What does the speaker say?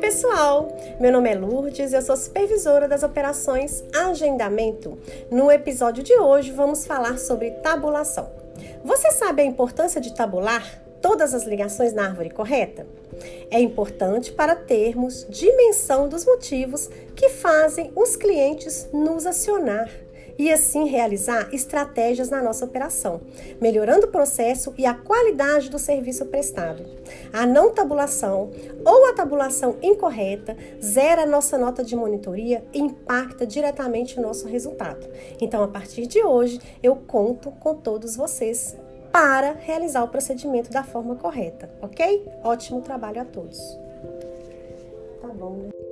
pessoal, meu nome é Lourdes, eu sou supervisora das operações Agendamento. No episódio de hoje vamos falar sobre tabulação. Você sabe a importância de tabular todas as ligações na árvore correta? É importante para termos dimensão dos motivos que fazem os clientes nos acionar e assim realizar estratégias na nossa operação, melhorando o processo e a qualidade do serviço prestado. A não tabulação ou a tabulação incorreta zera nossa nota de monitoria e impacta diretamente o nosso resultado. Então, a partir de hoje, eu conto com todos vocês para realizar o procedimento da forma correta, ok? Ótimo trabalho a todos. Tá bom, né?